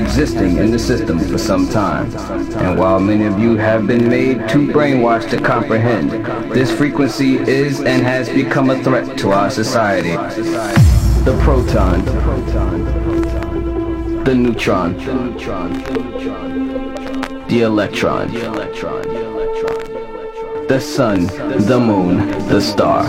existing in the system for some time. And while many of you have been made too brainwashed to comprehend, this frequency is and has become a threat to our society. The proton, the neutron, the electron, the sun, the moon, the star.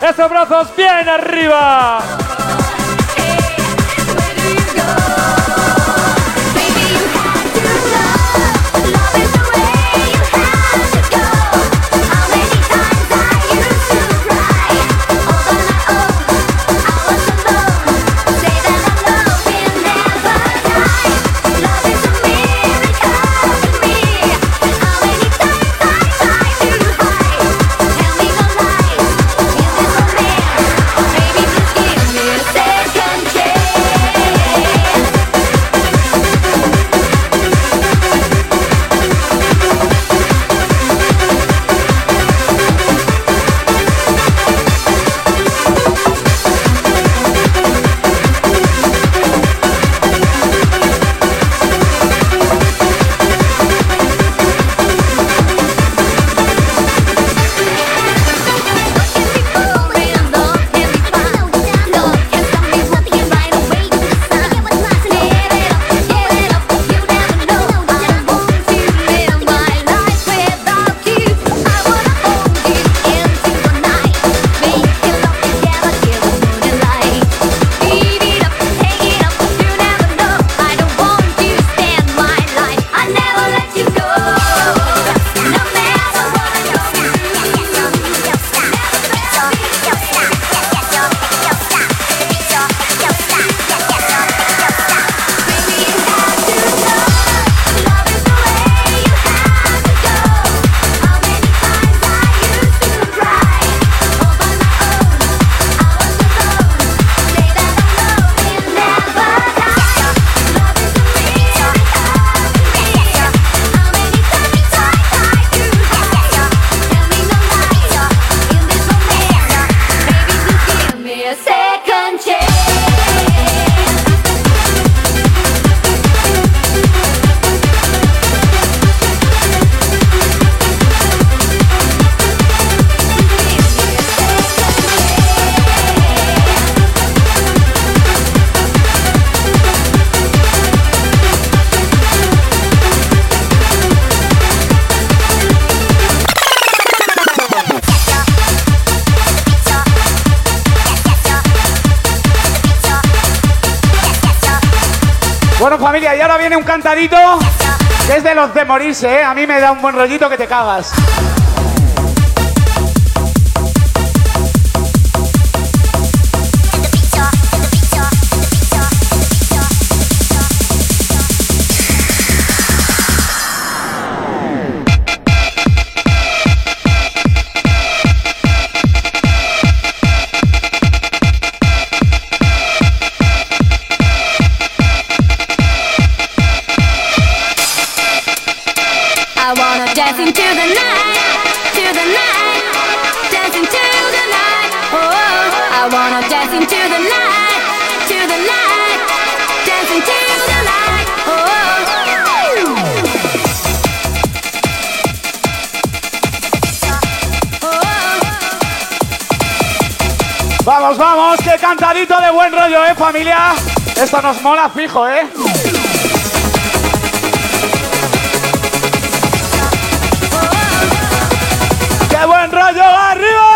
Esos brazos bien arriba. Un cantadito que es de los de morirse, ¿eh? A mí me da un buen rollito que te cagas. Vamos, vamos, qué cantadito de buen rollo, ¿eh, familia? Esto nos mola fijo, ¿eh? ¡Qué buen rollo! ¡Arriba!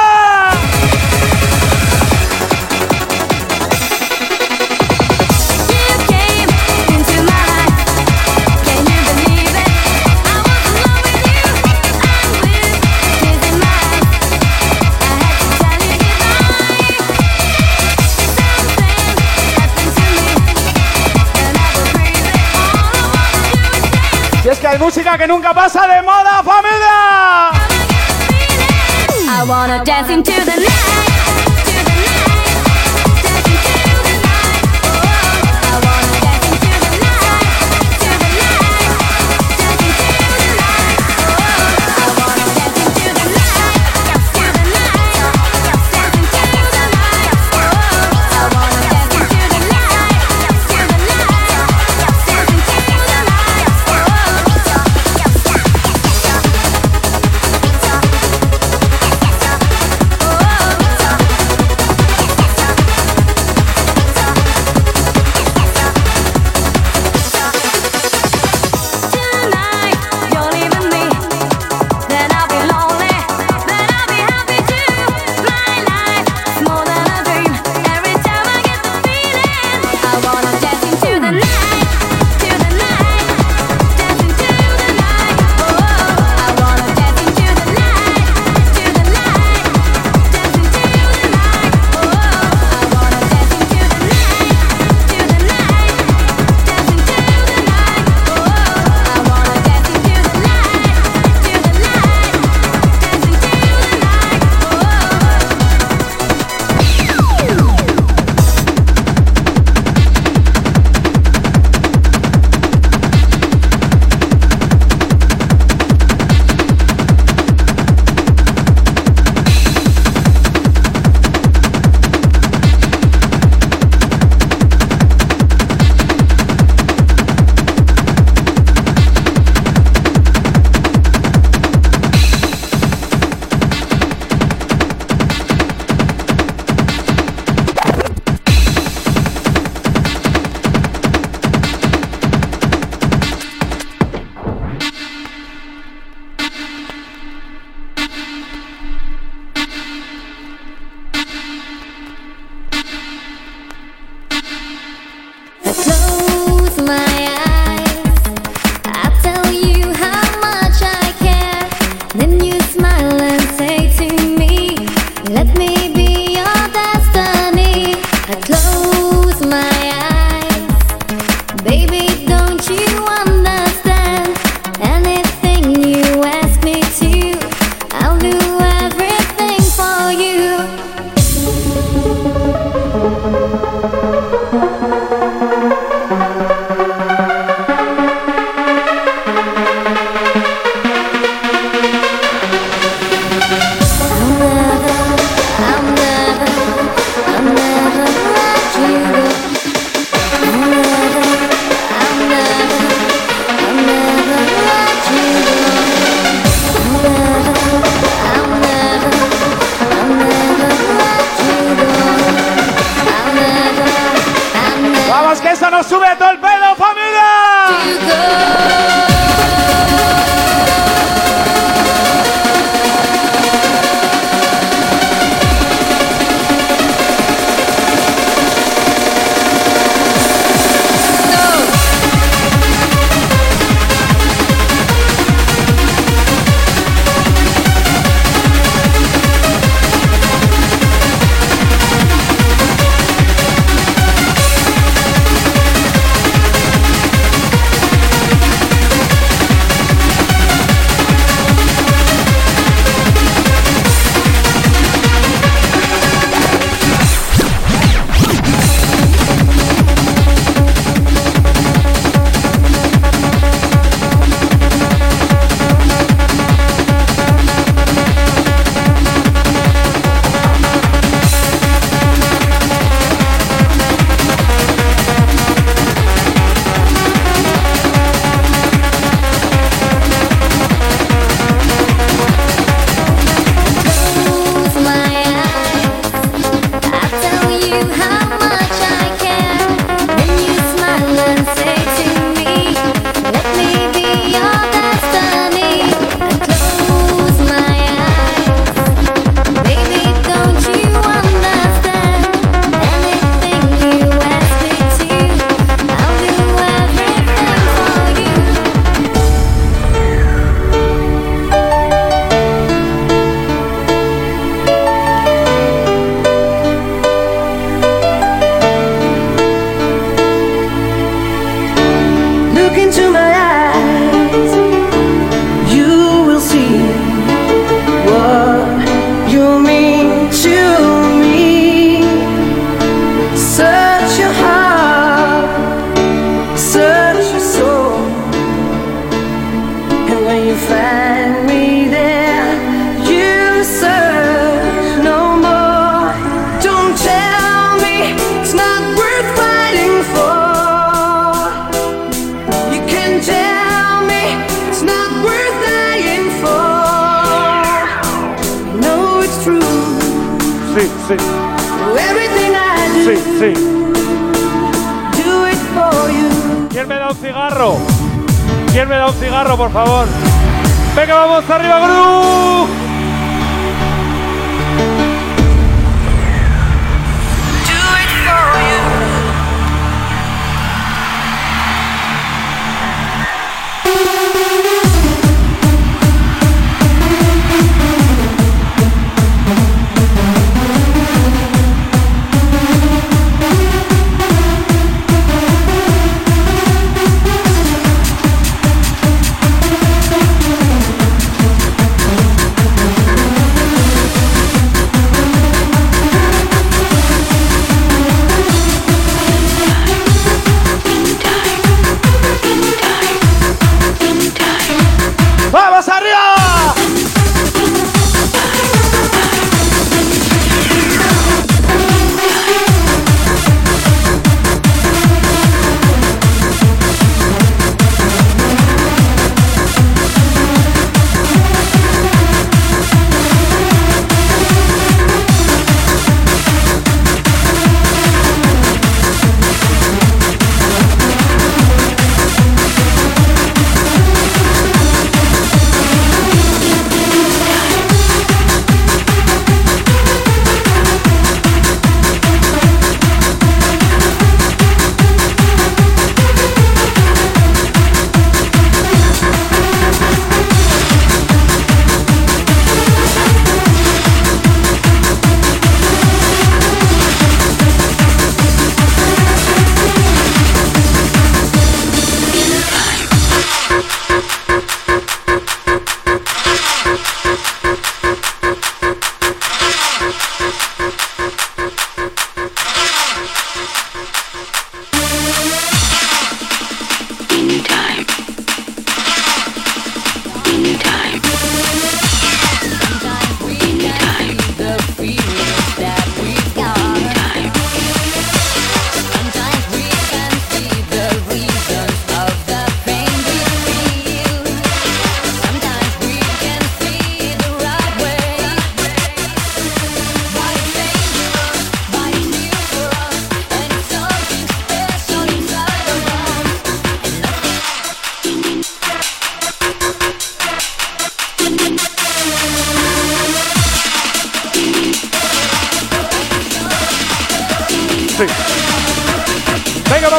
Es que hay música que nunca pasa de moda, familia.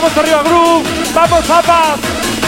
vamos arriba, Gru, vamos, zapas.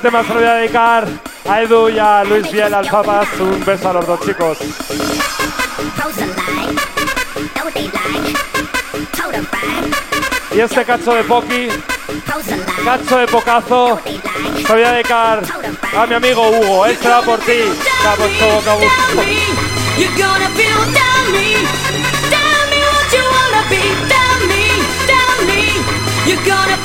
Este tema se lo voy a dedicar a Edu y a Luis Biel, al Papas. Un beso a los dos chicos. Y este cacho de Poki, cacho de Pocazo, se lo voy a dedicar a mi amigo Hugo. Este va por ti, puesto boca You're gonna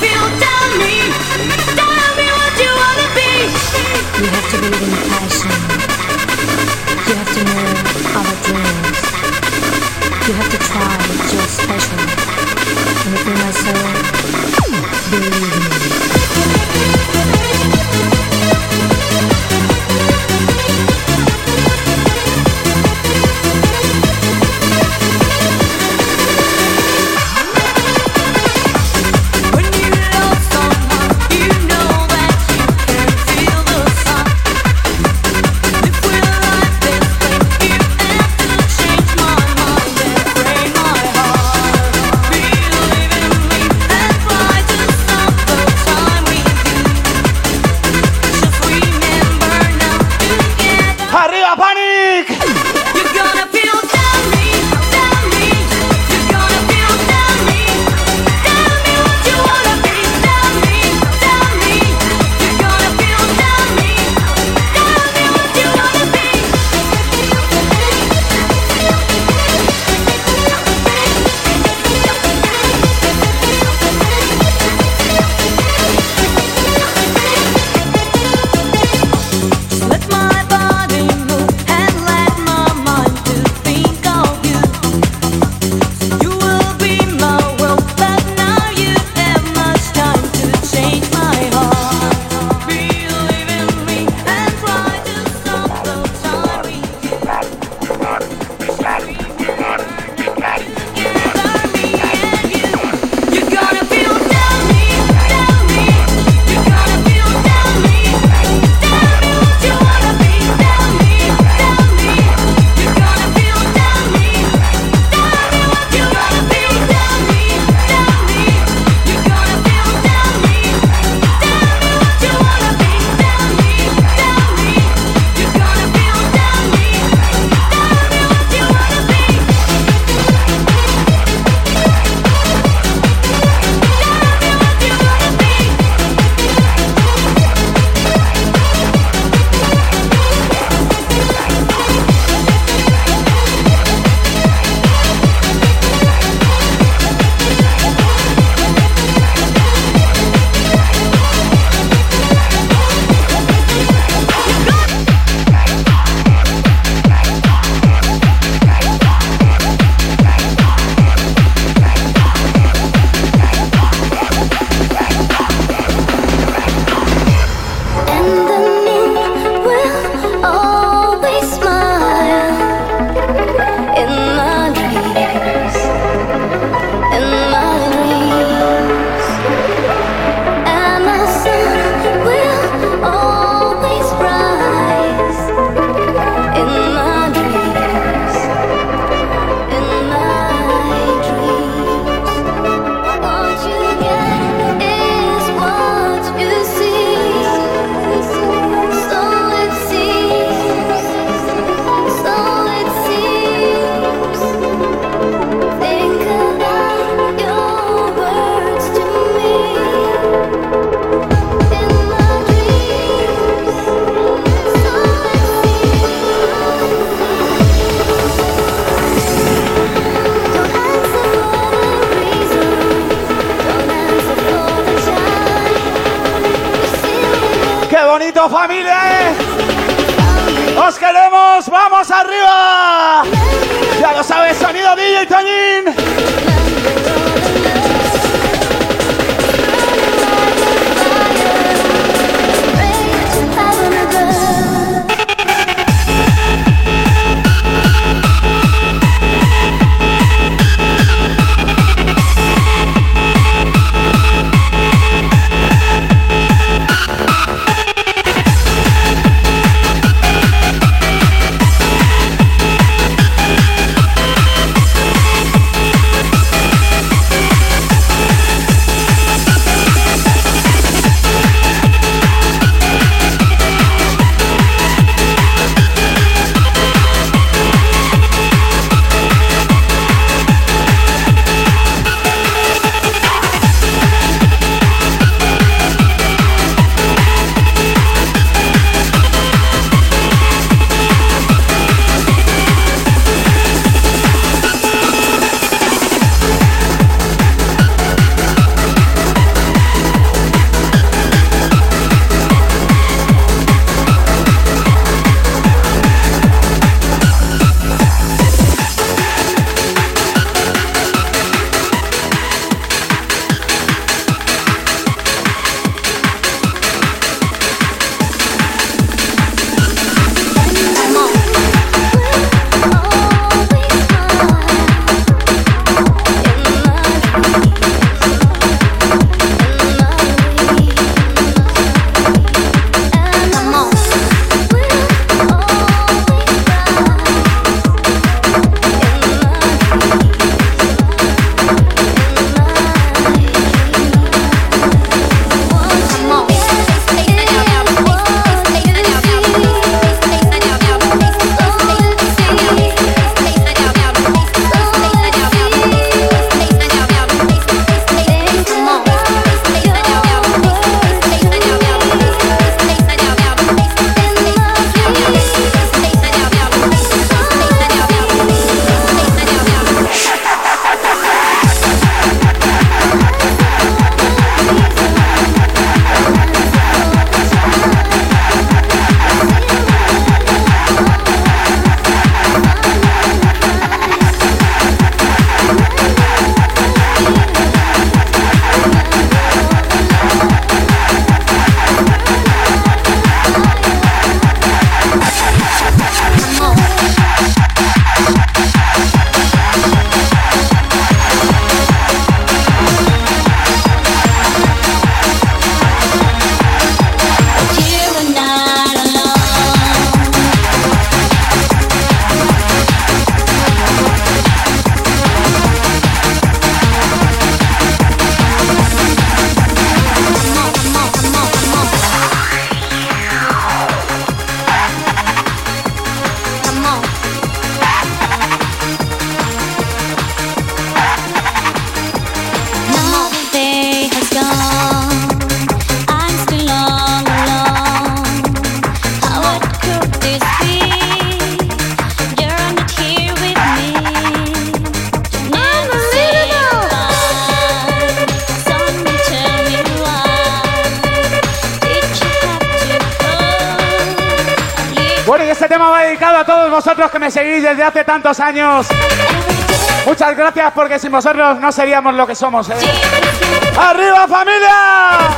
familia, ¿eh? ¡Os queremos! ¡Vamos arriba! Ya lo sabes, sonido DJ Toñín. Bueno, este tema va dedicado a todos vosotros que me seguís desde hace tantos años. Muchas gracias porque sin vosotros no seríamos lo que somos. ¿eh? ¡Arriba familia!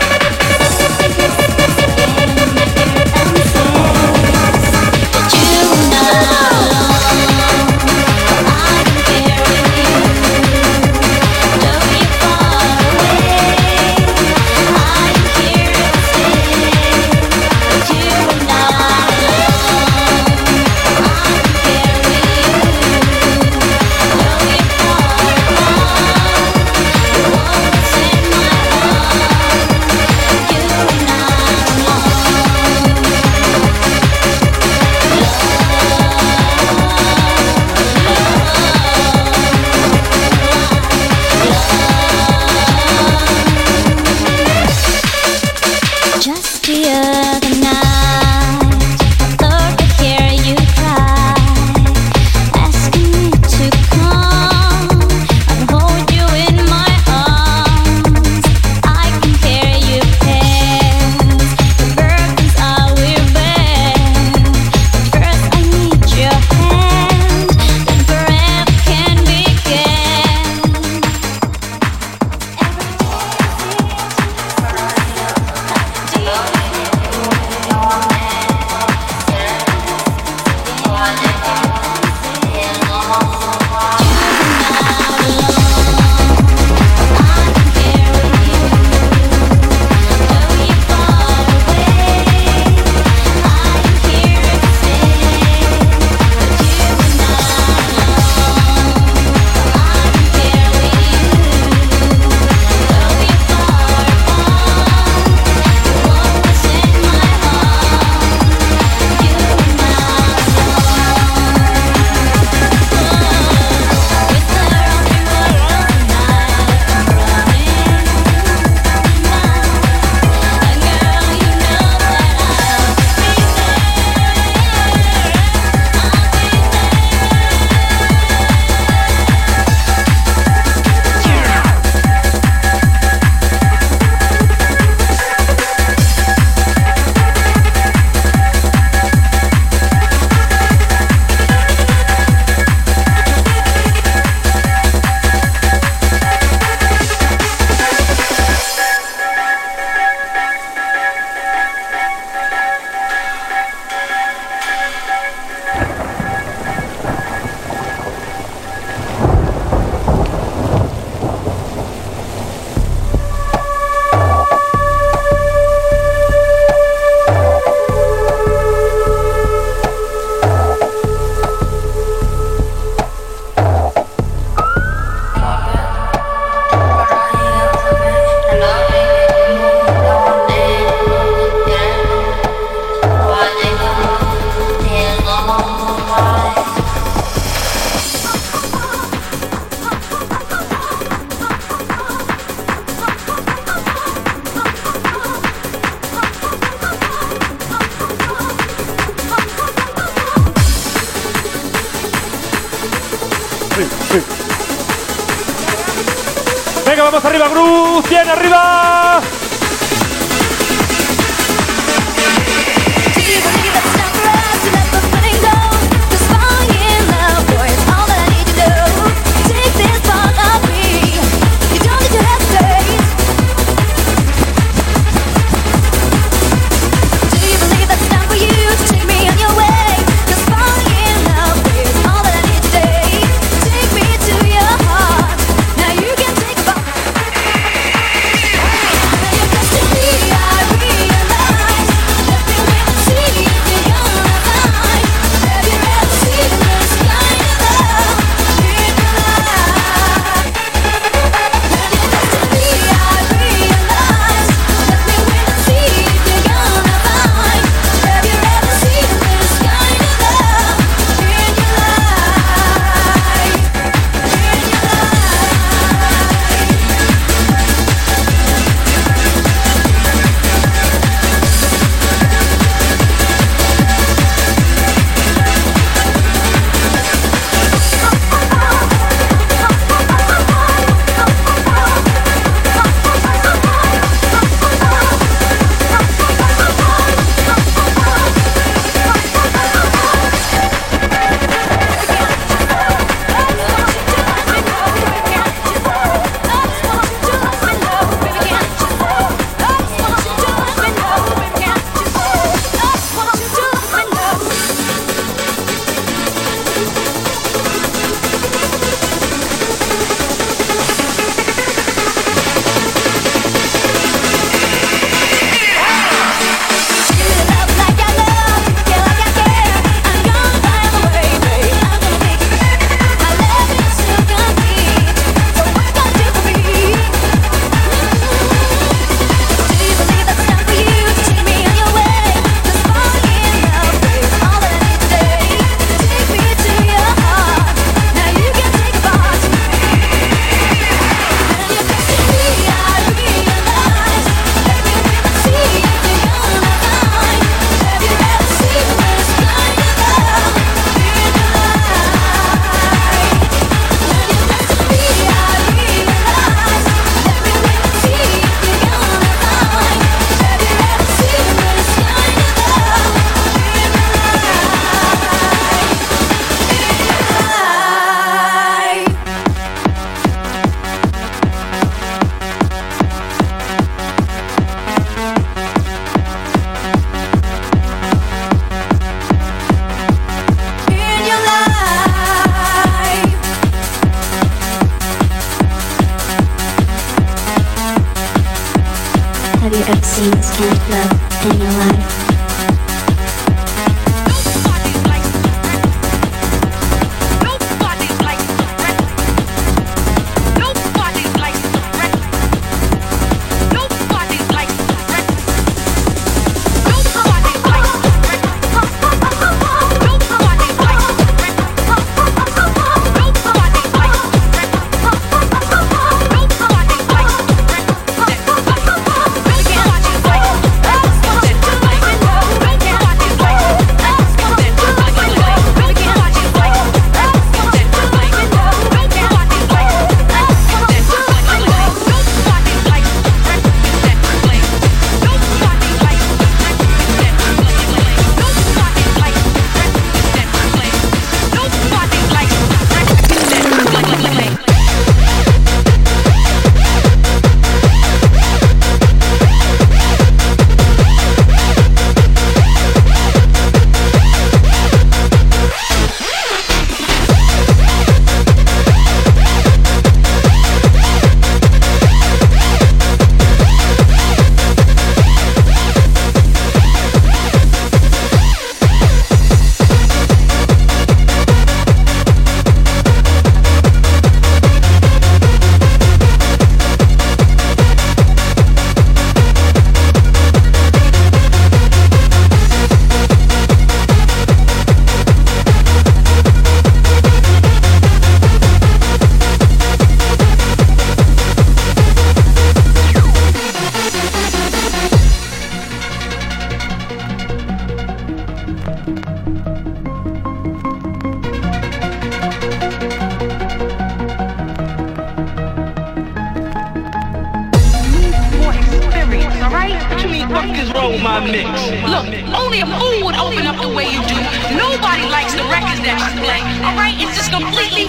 control my mix. Look, only a fool would open up the way you do. Nobody likes the records that you play. All right, it's just completely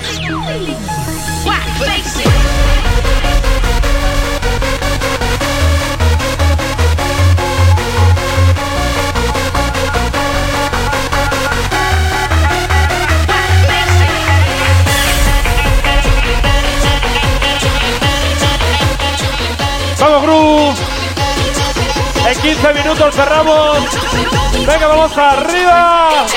black. Face it. Power Groove En 15 minutos cerramos. Venga, vamos arriba.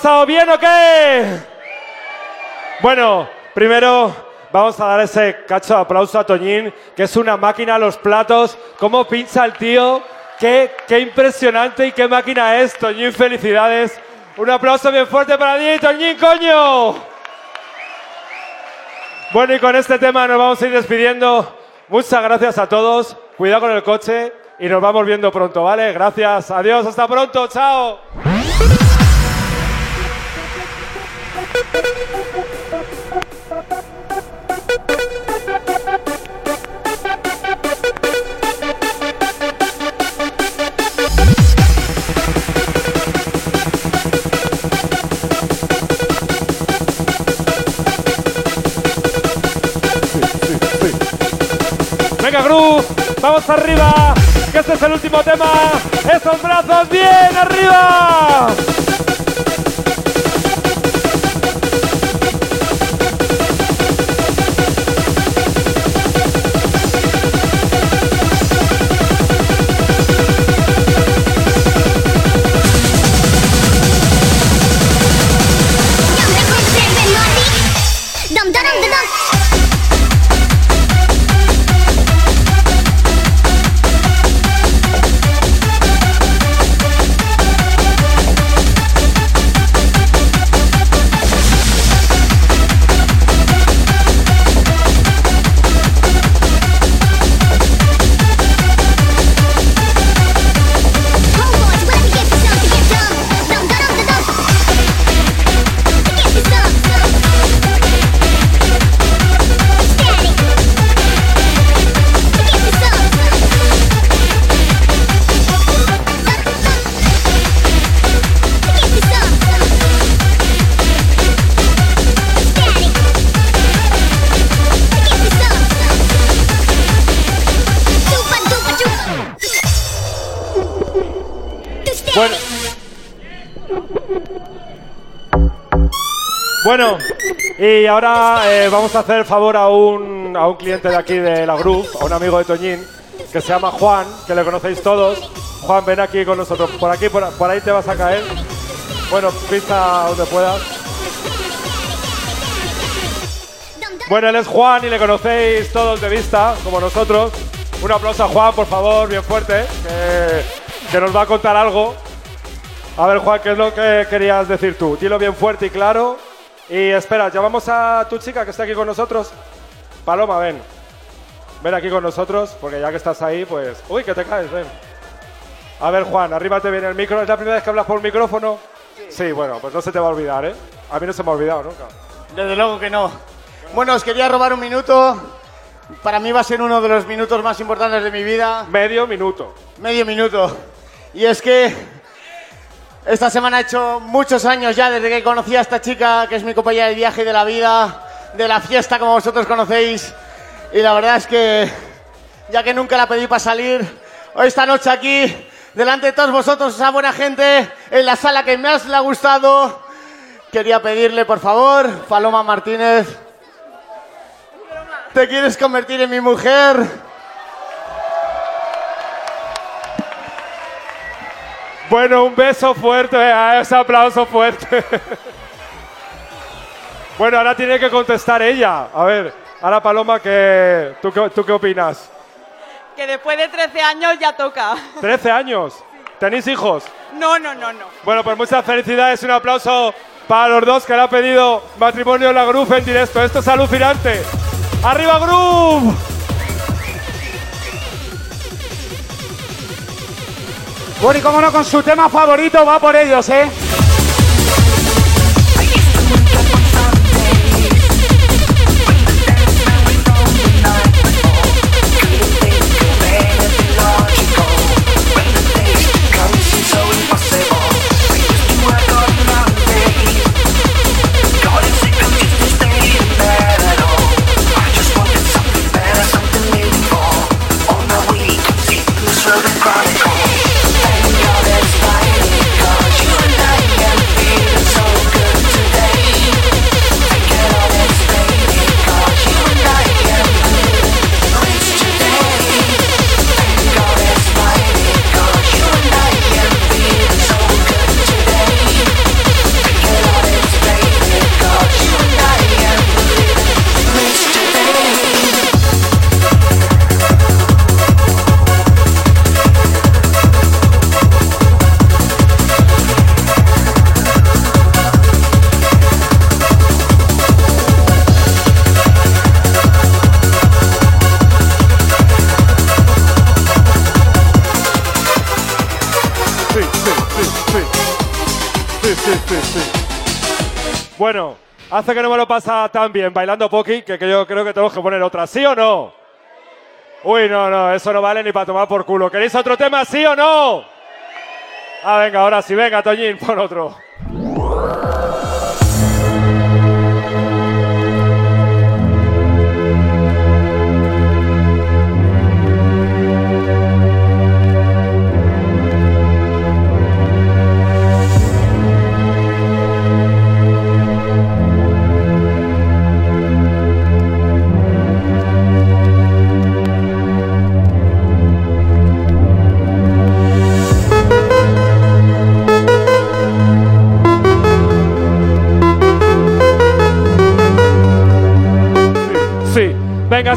Pasado? ¿Bien o qué? Bueno, primero vamos a dar ese cacho de aplauso a Toñín, que es una máquina a los platos. ¿Cómo pincha el tío? Qué, qué impresionante y qué máquina es, Toñín. Felicidades. Un aplauso bien fuerte para ti, Toñín, coño. Bueno, y con este tema nos vamos a ir despidiendo. Muchas gracias a todos. Cuidado con el coche y nos vamos viendo pronto, ¿vale? Gracias. Adiós. Hasta pronto. Chao. El último tema. Esos brazos bien arriba. Bueno, y ahora eh, vamos a hacer favor a un, a un cliente de aquí de la Groove, a un amigo de Toñín, que se llama Juan, que le conocéis todos. Juan, ven aquí con nosotros. Por aquí, por, por ahí te vas a caer. Bueno, pisa donde puedas. Bueno, él es Juan y le conocéis todos de vista, como nosotros. Un aplauso a Juan, por favor, bien fuerte, que, que nos va a contar algo. A ver, Juan, ¿qué es lo que querías decir tú? Dilo bien fuerte y claro. Y espera, llamamos a tu chica que está aquí con nosotros. Paloma, ven. Ven aquí con nosotros, porque ya que estás ahí, pues... Uy, que te caes, ven. A ver, Juan, arríbate bien el micro. ¿Es la primera vez que hablas por micrófono? Sí. bueno, pues no se te va a olvidar, ¿eh? A mí no se me ha olvidado nunca. Desde luego que no. Bueno, os quería robar un minuto. Para mí va a ser uno de los minutos más importantes de mi vida. Medio minuto. Medio minuto. Y es que esta semana he hecho muchos años ya desde que conocí a esta chica, que es mi compañera de viaje y de la vida, de la fiesta, como vosotros conocéis. Y la verdad es que, ya que nunca la pedí para salir, hoy esta noche aquí, delante de todos vosotros, esa buena gente, en la sala que más le ha gustado, quería pedirle, por favor, Paloma Martínez, ¿te quieres convertir en mi mujer? Bueno, un beso fuerte, eh, ese aplauso fuerte. bueno, ahora tiene que contestar ella. A ver, ahora Paloma, ¿qué, tú, qué, ¿tú qué opinas? Que después de 13 años ya toca. 13 años. ¿Tenéis hijos? No, no, no, no. Bueno, pues muchas felicidades. Un aplauso para los dos que le han pedido matrimonio en la Groove en directo. Esto es alucinante. ¡Arriba Groove! Y cómo no, con su tema favorito va por ellos, ¿eh? Hace que no me lo pasa tan bien bailando Poki que, que yo creo que tenemos que poner otra. ¿Sí o no? Uy, no, no, eso no vale ni para tomar por culo. ¿Queréis otro tema, sí o no? Ah, venga, ahora sí, venga, Toñín, pon otro.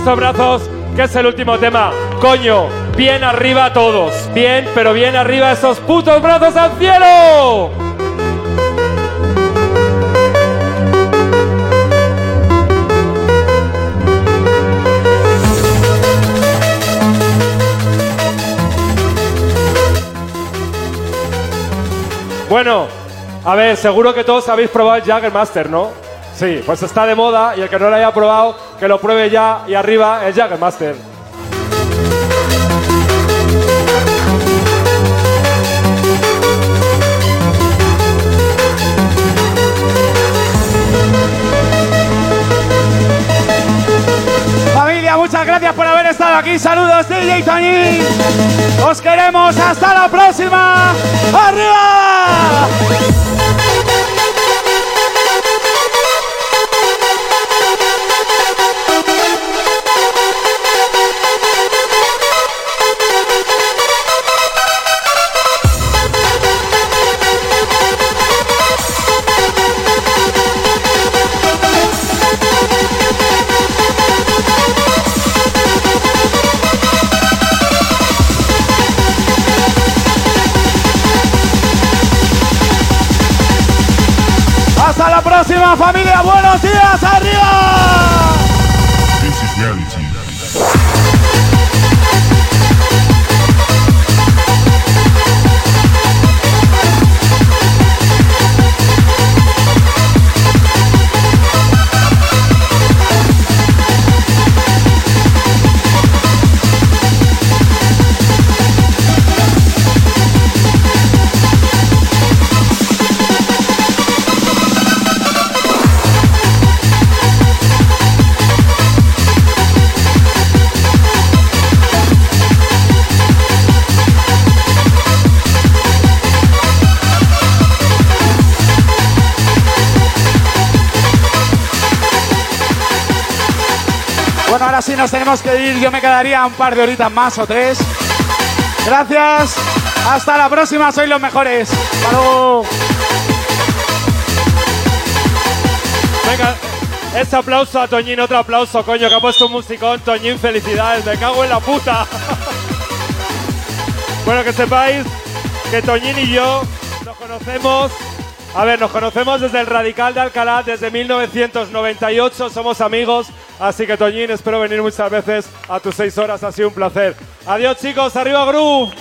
Esos brazos, que es el último tema. Coño, bien arriba todos. Bien, pero bien arriba esos putos brazos al cielo. Bueno, a ver, seguro que todos habéis probado el Jaggermaster, ¿no? Sí, pues está de moda y el que no lo haya probado, que lo pruebe ya y arriba el Jaggermaster. Familia, muchas gracias por haber estado aquí. Saludos, DJ Toñi. Os queremos. Hasta la próxima. ¡Arriba! Próxima, familia. Buenos días. ¡Arriba! This is reality. Tenemos que ir. Yo me quedaría un par de horitas más o tres. Gracias. Hasta la próxima. Sois los mejores. Hasta. Venga, ese aplauso a Toñín, otro aplauso, coño, que ha puesto un musicón. Toñín, felicidades, me cago en la puta. bueno, que sepáis que Toñín y yo nos conocemos. A ver, nos conocemos desde el Radical de Alcalá, desde 1998, somos amigos. Así que Toñín, espero venir muchas veces a tus seis horas, ha sido un placer. Adiós chicos, arriba Groove.